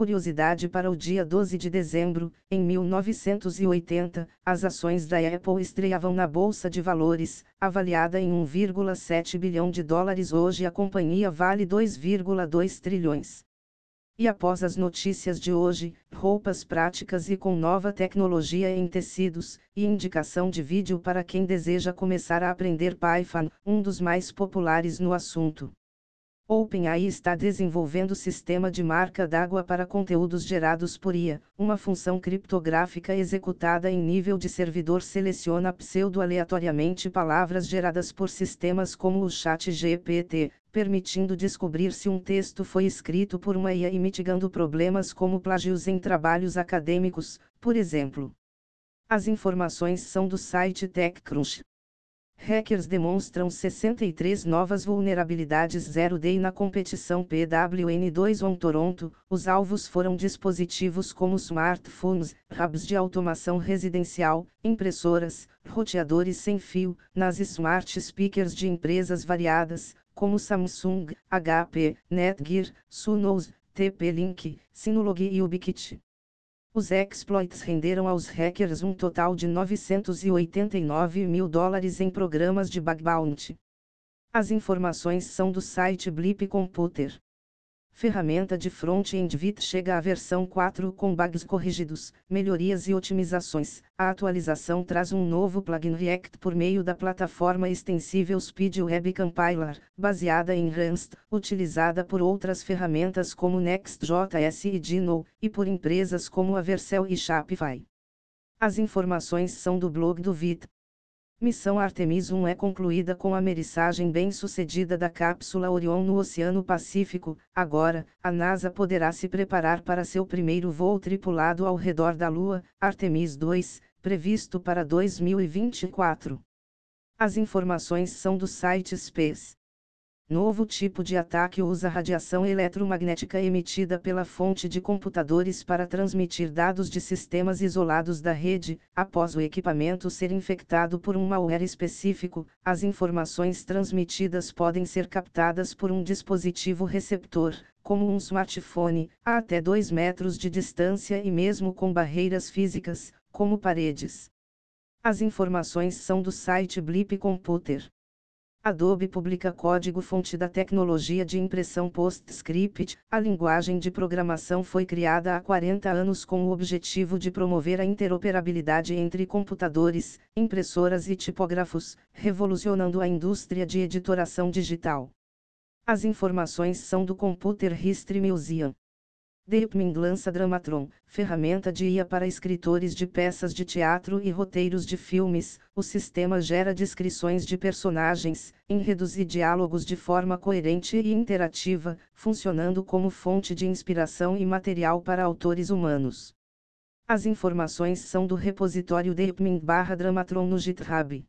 Curiosidade para o dia 12 de dezembro, em 1980, as ações da Apple estreavam na Bolsa de Valores, avaliada em 1,7 bilhão de dólares. Hoje a companhia vale 2,2 trilhões. E após as notícias de hoje, roupas práticas e com nova tecnologia em tecidos, e indicação de vídeo para quem deseja começar a aprender Python, um dos mais populares no assunto. OpenAI está desenvolvendo sistema de marca d'água para conteúdos gerados por IA. Uma função criptográfica executada em nível de servidor seleciona pseudo-aleatoriamente palavras geradas por sistemas como o Chat GPT, permitindo descobrir se um texto foi escrito por uma IA e mitigando problemas como plágios em trabalhos acadêmicos, por exemplo. As informações são do site TechCrunch. Hackers demonstram 63 novas vulnerabilidades 0D na competição PWN2 On Toronto. Os alvos foram dispositivos como smartphones, hubs de automação residencial, impressoras, roteadores sem fio, nas smart speakers de empresas variadas, como Samsung, HP, Netgear, Sunos, TP-Link, Synology e Ubiquiti. Os exploits renderam aos hackers um total de 989 mil dólares em programas de bug bounty. As informações são do site Blip Computer. Ferramenta de front-end Vite chega à versão 4 com bugs corrigidos, melhorias e otimizações. A atualização traz um novo plugin React por meio da plataforma extensível Speed Web Compiler, baseada em Rust, utilizada por outras ferramentas como Next.js e Dino, e por empresas como a Vercel e Shopify. As informações são do blog do Vite. Missão Artemis 1 é concluída com a merissagem bem-sucedida da cápsula Orion no Oceano Pacífico. Agora, a NASA poderá se preparar para seu primeiro voo tripulado ao redor da Lua, Artemis 2, previsto para 2024. As informações são do site Space. Novo tipo de ataque usa radiação eletromagnética emitida pela fonte de computadores para transmitir dados de sistemas isolados da rede. Após o equipamento ser infectado por um malware específico, as informações transmitidas podem ser captadas por um dispositivo receptor, como um smartphone, a até 2 metros de distância e mesmo com barreiras físicas, como paredes. As informações são do site Blip Computer. Adobe publica código-fonte da tecnologia de impressão PostScript. A linguagem de programação foi criada há 40 anos com o objetivo de promover a interoperabilidade entre computadores, impressoras e tipógrafos, revolucionando a indústria de editoração digital. As informações são do Computer History Museum. Deepmin lança Dramatron, ferramenta de IA para escritores de peças de teatro e roteiros de filmes. O sistema gera descrições de personagens, enredos e diálogos de forma coerente e interativa, funcionando como fonte de inspiração e material para autores humanos. As informações são do repositório Deepmin/Dramatron no GitHub.